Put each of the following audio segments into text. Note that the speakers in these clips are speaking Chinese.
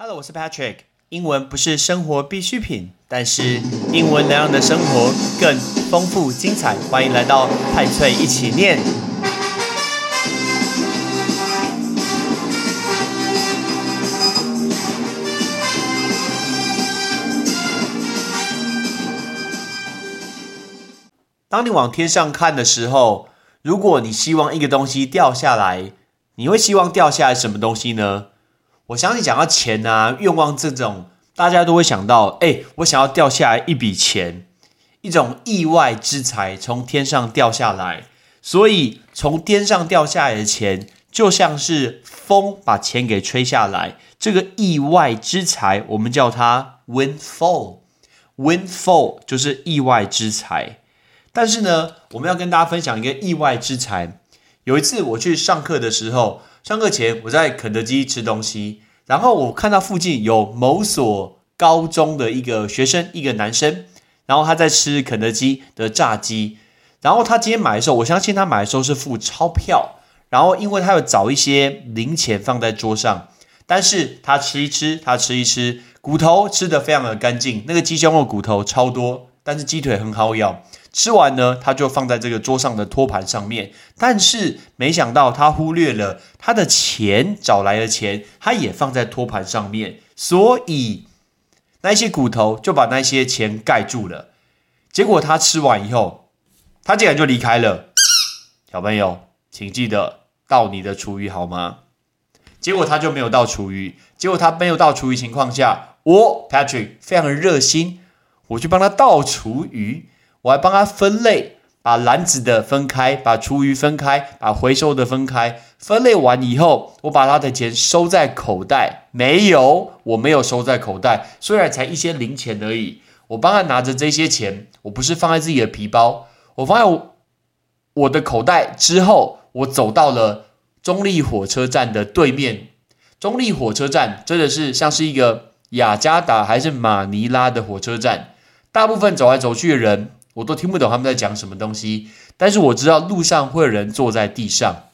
Hello，我是 Patrick。英文不是生活必需品，但是英文能让你的生活更丰富精彩。欢迎来到派翠一起念。当你往天上看的时候，如果你希望一个东西掉下来，你会希望掉下来什么东西呢？我相信讲到钱啊、愿望这种，大家都会想到，哎，我想要掉下来一笔钱，一种意外之财从天上掉下来。所以从天上掉下来的钱，就像是风把钱给吹下来。这个意外之财，我们叫它 windfall。windfall 就是意外之财。但是呢，我们要跟大家分享一个意外之财。有一次我去上课的时候。上课前，我在肯德基吃东西，然后我看到附近有某所高中的一个学生，一个男生，然后他在吃肯德基的炸鸡，然后他今天买的时候，我相信他买的时候是付钞票，然后因为他有找一些零钱放在桌上，但是他吃一吃，他吃一吃，骨头吃的非常的干净，那个鸡胸肉骨头超多，但是鸡腿很好咬。吃完呢，他就放在这个桌上的托盘上面，但是没想到他忽略了他的钱找来的钱，他也放在托盘上面，所以那些骨头就把那些钱盖住了。结果他吃完以后，他竟然就离开了。小朋友，请记得倒你的厨余好吗？结果他就没有倒厨余，结果他没有倒厨余情况下，我 Patrick 非常的热心，我去帮他倒厨余。我还帮他分类，把篮子的分开，把厨余分开，把回收的分开。分类完以后，我把他的钱收在口袋。没有，我没有收在口袋。虽然才一些零钱而已，我帮他拿着这些钱，我不是放在自己的皮包，我放在我我的口袋。之后，我走到了中立火车站的对面。中立火车站真的是像是一个雅加达还是马尼拉的火车站，大部分走来走去的人。我都听不懂他们在讲什么东西，但是我知道路上会有人坐在地上，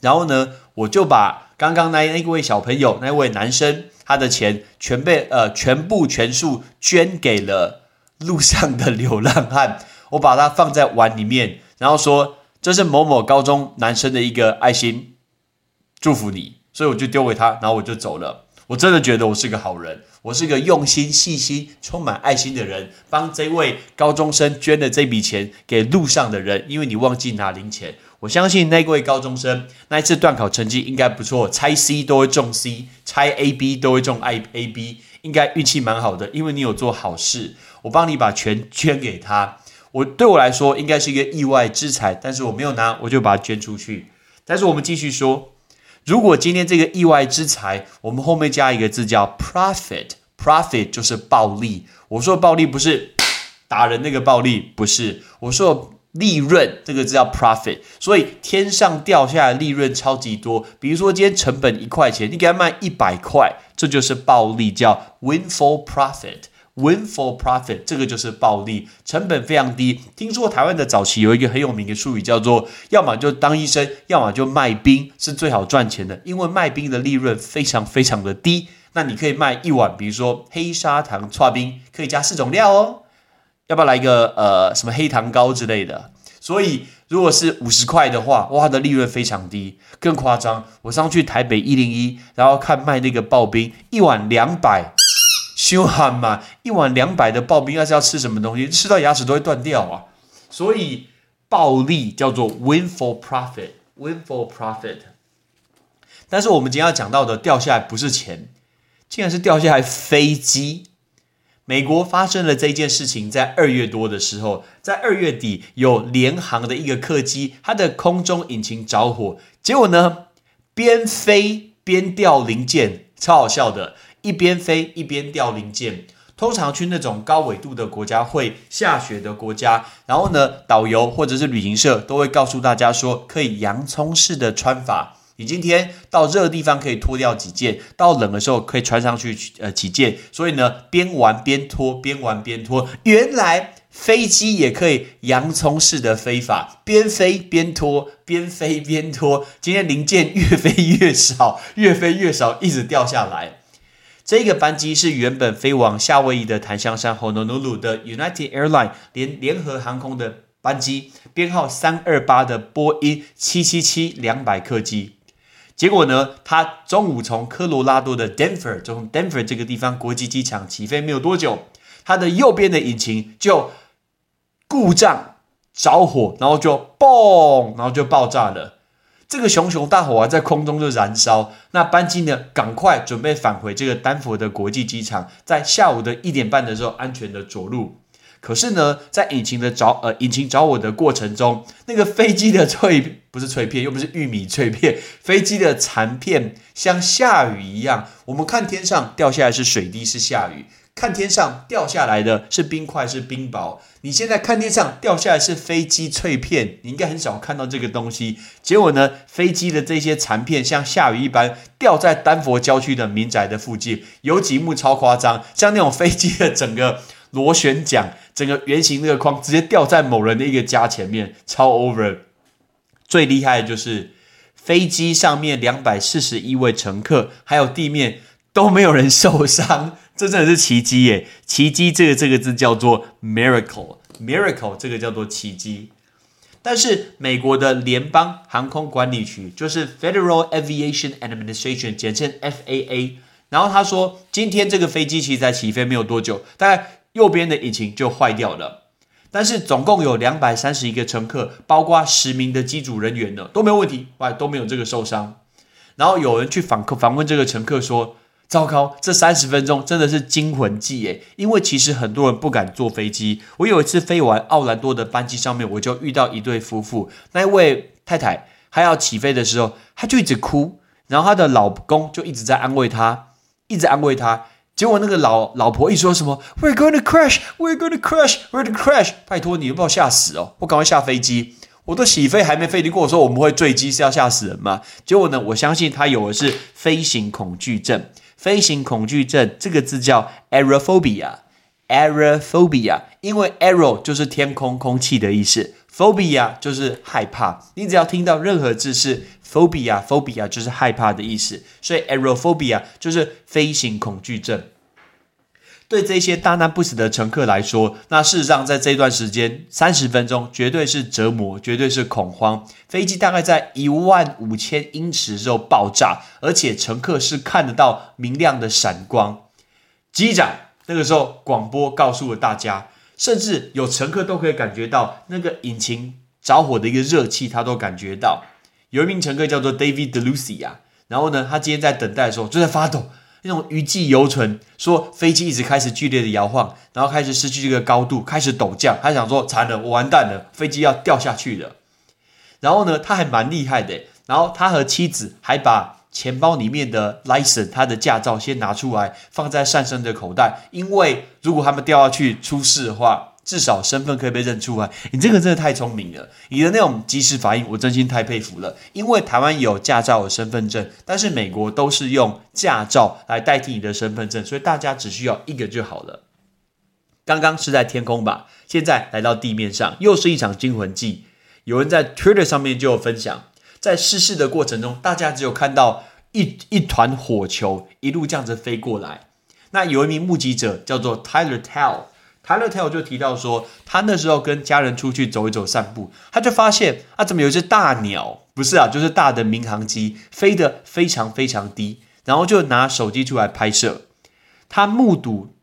然后呢，我就把刚刚那那位小朋友那位男生他的钱全被呃全部全数捐给了路上的流浪汉，我把它放在碗里面，然后说这是某某高中男生的一个爱心，祝福你，所以我就丢给他，然后我就走了。我真的觉得我是个好人，我是个用心、细心、充满爱心的人，帮这位高中生捐了这笔钱给路上的人。因为你忘记拿零钱，我相信那位高中生那一次段考成绩应该不错，猜 C 都会中 C，猜 A B 都会中 I A B，应该运气蛮好的。因为你有做好事，我帮你把钱捐给他，我对我来说应该是一个意外之财，但是我没有拿，我就把它捐出去。但是我们继续说。如果今天这个意外之财，我们后面加一个字叫 profit，profit 就是暴利。我说暴利不是 打人那个暴利，不是。我说利润这个字叫 profit，所以天上掉下来利润超级多。比如说今天成本一块钱，你给他卖一百块，这就是暴利，叫 winfall profit。Win for profit，这个就是暴利，成本非常低。听说台湾的早期有一个很有名的术语，叫做要么就当医生，要么就卖冰，是最好赚钱的。因为卖冰的利润非常非常的低。那你可以卖一碗，比如说黑砂糖刨冰，可以加四种料哦。要不要来一个呃什么黑糖糕之类的？所以如果是五十块的话，哇，它的利润非常低。更夸张，我上去台北一零一，然后看卖那个刨冰，一碗两百。凶悍嘛！一碗两百的刨冰，要是要吃什么东西，吃到牙齿都会断掉啊！所以暴利叫做 win for profit，win for profit。但是我们今天要讲到的掉下来不是钱，竟然是掉下来飞机。美国发生了这件事情，在二月多的时候，在二月底有联航的一个客机，它的空中引擎着火，结果呢，边飞边掉零件，超好笑的。一边飞一边掉零件，通常去那种高纬度的国家会下雪的国家，然后呢，导游或者是旅行社都会告诉大家说，可以洋葱式的穿法。你今天到热的地方可以脱掉几件，到冷的时候可以穿上去呃几件。所以呢，边玩边脱，边玩边脱。原来飞机也可以洋葱式的飞法，边飞边脱，边飞边脱。今天零件越飞越少，越飞越少，一直掉下来。这个班机是原本飞往夏威夷的檀香山 Honolulu 的 United Airlines 联联合航空的班机，编号三二八的波音七七七两百客机。结果呢，它中午从科罗拉多的 Denver，从 Denver 这个地方国际机场起飞没有多久，它的右边的引擎就故障着火，然后就嘣，然后就爆炸了。这个熊熊大火啊，在空中就燃烧。那班机呢，赶快准备返回这个丹佛的国际机场，在下午的一点半的时候安全的着陆。可是呢，在引擎的着呃引擎着火的过程中，那个飞机的脆不是脆片，又不是玉米脆片，飞机的残片像下雨一样。我们看天上掉下来是水滴，是下雨。看天上掉下来的是冰块，是冰雹。你现在看天上掉下来是飞机脆片，你应该很少看到这个东西。结果呢，飞机的这些残片像下雨一般掉在丹佛郊区的民宅的附近，有几幕超夸张，像那种飞机的整个螺旋桨、整个圆形那个框直接掉在某人的一个家前面，超 over。最厉害的就是飞机上面两百四十一位乘客，还有地面都没有人受伤。这真的是奇迹耶！奇迹这个这个字叫做 miracle，miracle 这个叫做奇迹。但是美国的联邦航空管理局就是 Federal Aviation Administration，简称 FAA。然后他说，今天这个飞机其实在起飞没有多久，大概右边的引擎就坏掉了。但是总共有两百三十一个乘客，包括十名的机组人员呢，都没有问题，外都没有这个受伤。然后有人去访客访问这个乘客说。糟糕，这三十分钟真的是惊魂记耶！因为其实很多人不敢坐飞机。我有一次飞完奥兰多的班机上面，我就遇到一对夫妇，那一位太太她要起飞的时候，她就一直哭，然后她的老公就一直在安慰她，一直安慰她。结果那个老老婆一说什么 “We're going to crash, We're going to crash, We're going to crash”，拜托你，不要吓死哦！我赶快下飞机，我都起飞还没飞，你跟我说我们会坠机是要吓死人吗？结果呢，我相信他有的是飞行恐惧症。飞行恐惧症这个字叫 aerophobia，aerophobia，因为 aero 就是天空、空气的意思，phobia 就是害怕。你只要听到任何字是 phobia，phobia 就是害怕的意思，所以 aerophobia 就是飞行恐惧症。对这些大难不死的乘客来说，那事实上在这段时间三十分钟绝对是折磨，绝对是恐慌。飞机大概在一万五千英尺之后爆炸，而且乘客是看得到明亮的闪光。机长那个时候广播告诉了大家，甚至有乘客都可以感觉到那个引擎着火的一个热气，他都感觉到。有一名乘客叫做 David Delucia，然后呢，他今天在等待的时候就在发抖。那种余悸犹存，说飞机一直开始剧烈的摇晃，然后开始失去这个高度，开始陡降。他想说惨了，我完蛋了，飞机要掉下去了。然后呢，他还蛮厉害的。然后他和妻子还把钱包里面的 license，他的驾照先拿出来，放在上身的口袋，因为如果他们掉下去出事的话。至少身份可以被认出来，你这个真的太聪明了，你的那种及时反应，我真心太佩服了。因为台湾有驾照有身份证，但是美国都是用驾照来代替你的身份证，所以大家只需要一个就好了。刚刚是在天空吧，现在来到地面上，又是一场惊魂记。有人在 Twitter 上面就有分享，在失事的过程中，大家只有看到一一团火球一路这样子飞过来。那有一名目击者叫做 Tyler Tell。泰勒特就提到说，他那时候跟家人出去走一走散步，他就发现啊，怎么有一只大鸟？不是啊，就是大的民航机飞得非常非常低，然后就拿手机出来拍摄。他目睹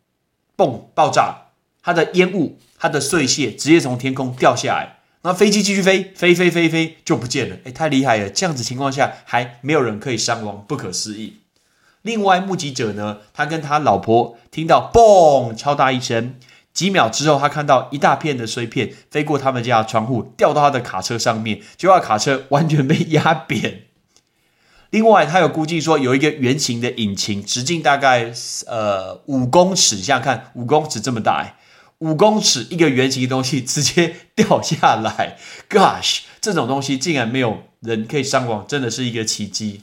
嘣爆炸，它的烟雾、它的碎屑直接从天空掉下来，那飞机继续飞，飞飞飞飞就不见了。哎，太厉害了！这样子情况下还没有人可以伤亡，不可思议。另外目击者呢，他跟他老婆听到嘣超大一声。几秒之后，他看到一大片的碎片飞过他们家的窗户，掉到他的卡车上面，结果卡车完全被压扁。另外，他有估计说，有一个圆形的引擎，直径大概呃五公尺，想想看，五公尺这么大，五公尺一个圆形的东西直接掉下来，Gosh，这种东西竟然没有人可以伤亡，真的是一个奇迹。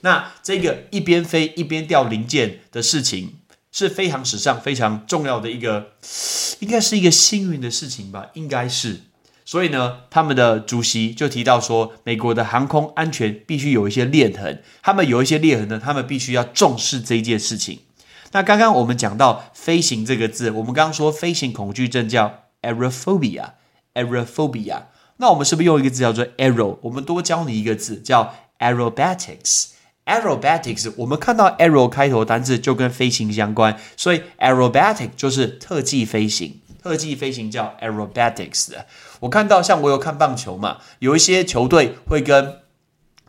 那这个一边飞一边掉零件的事情。是飞航史上非常重要的一个，应该是一个幸运的事情吧，应该是。所以呢，他们的主席就提到说，美国的航空安全必须有一些裂痕，他们有一些裂痕呢，他们必须要重视这一件事情。那刚刚我们讲到飞行这个字，我们刚刚说飞行恐惧症叫 aerophobia，aerophobia。那我们是不是用一个字叫做 aero？我们多教你一个字叫 aerobatics。aerobatics，我们看到 aero 开头单字就跟飞行相关，所以 aerobatic 就是特技飞行。特技飞行叫 aerobatics。我看到像我有看棒球嘛，有一些球队会跟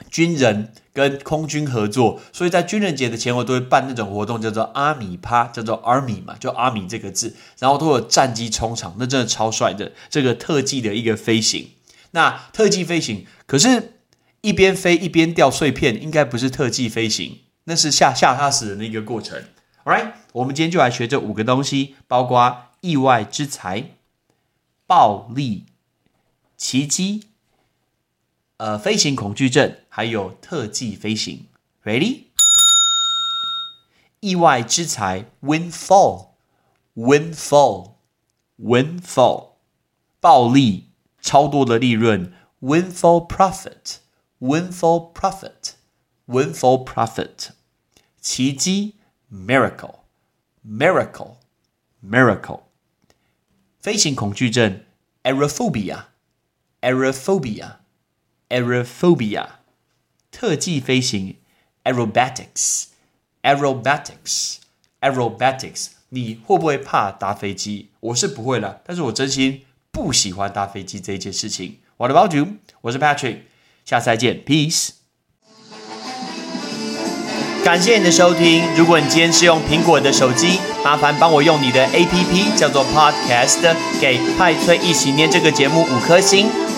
军人跟空军合作，所以在军人节的前后都会办那种活动，叫做阿米趴，叫做 army 嘛，就阿米这个字，然后都有战机冲场，那真的超帅的。这个特技的一个飞行，那特技飞行，可是一边飞一边掉碎片，应该不是特技飞行，那是吓吓他死人的一个过程。All right，我们今天就来学这五个东西，包括意外之财、暴力、奇迹。呃，飞行恐惧症，还有特技飞行，Ready？意外之财，windfall，windfall，windfall，暴利，超多的利润，windfall profit，windfall profit，windfall profit，奇迹，miracle，miracle，miracle，飞行恐惧症，aerophobia，aerophobia。aerophobia，特技飞行，aerobatics，aerobatics，aerobatics，你会不会怕搭飞机？我是不会了，但是我真心不喜欢搭飞机这一件事情。What about you？我是 Patrick，下次再见，Peace。感谢你的收听。如果你今天是用苹果的手机，麻烦帮我用你的 APP 叫做 Podcast，给派翠一起念这个节目五颗星。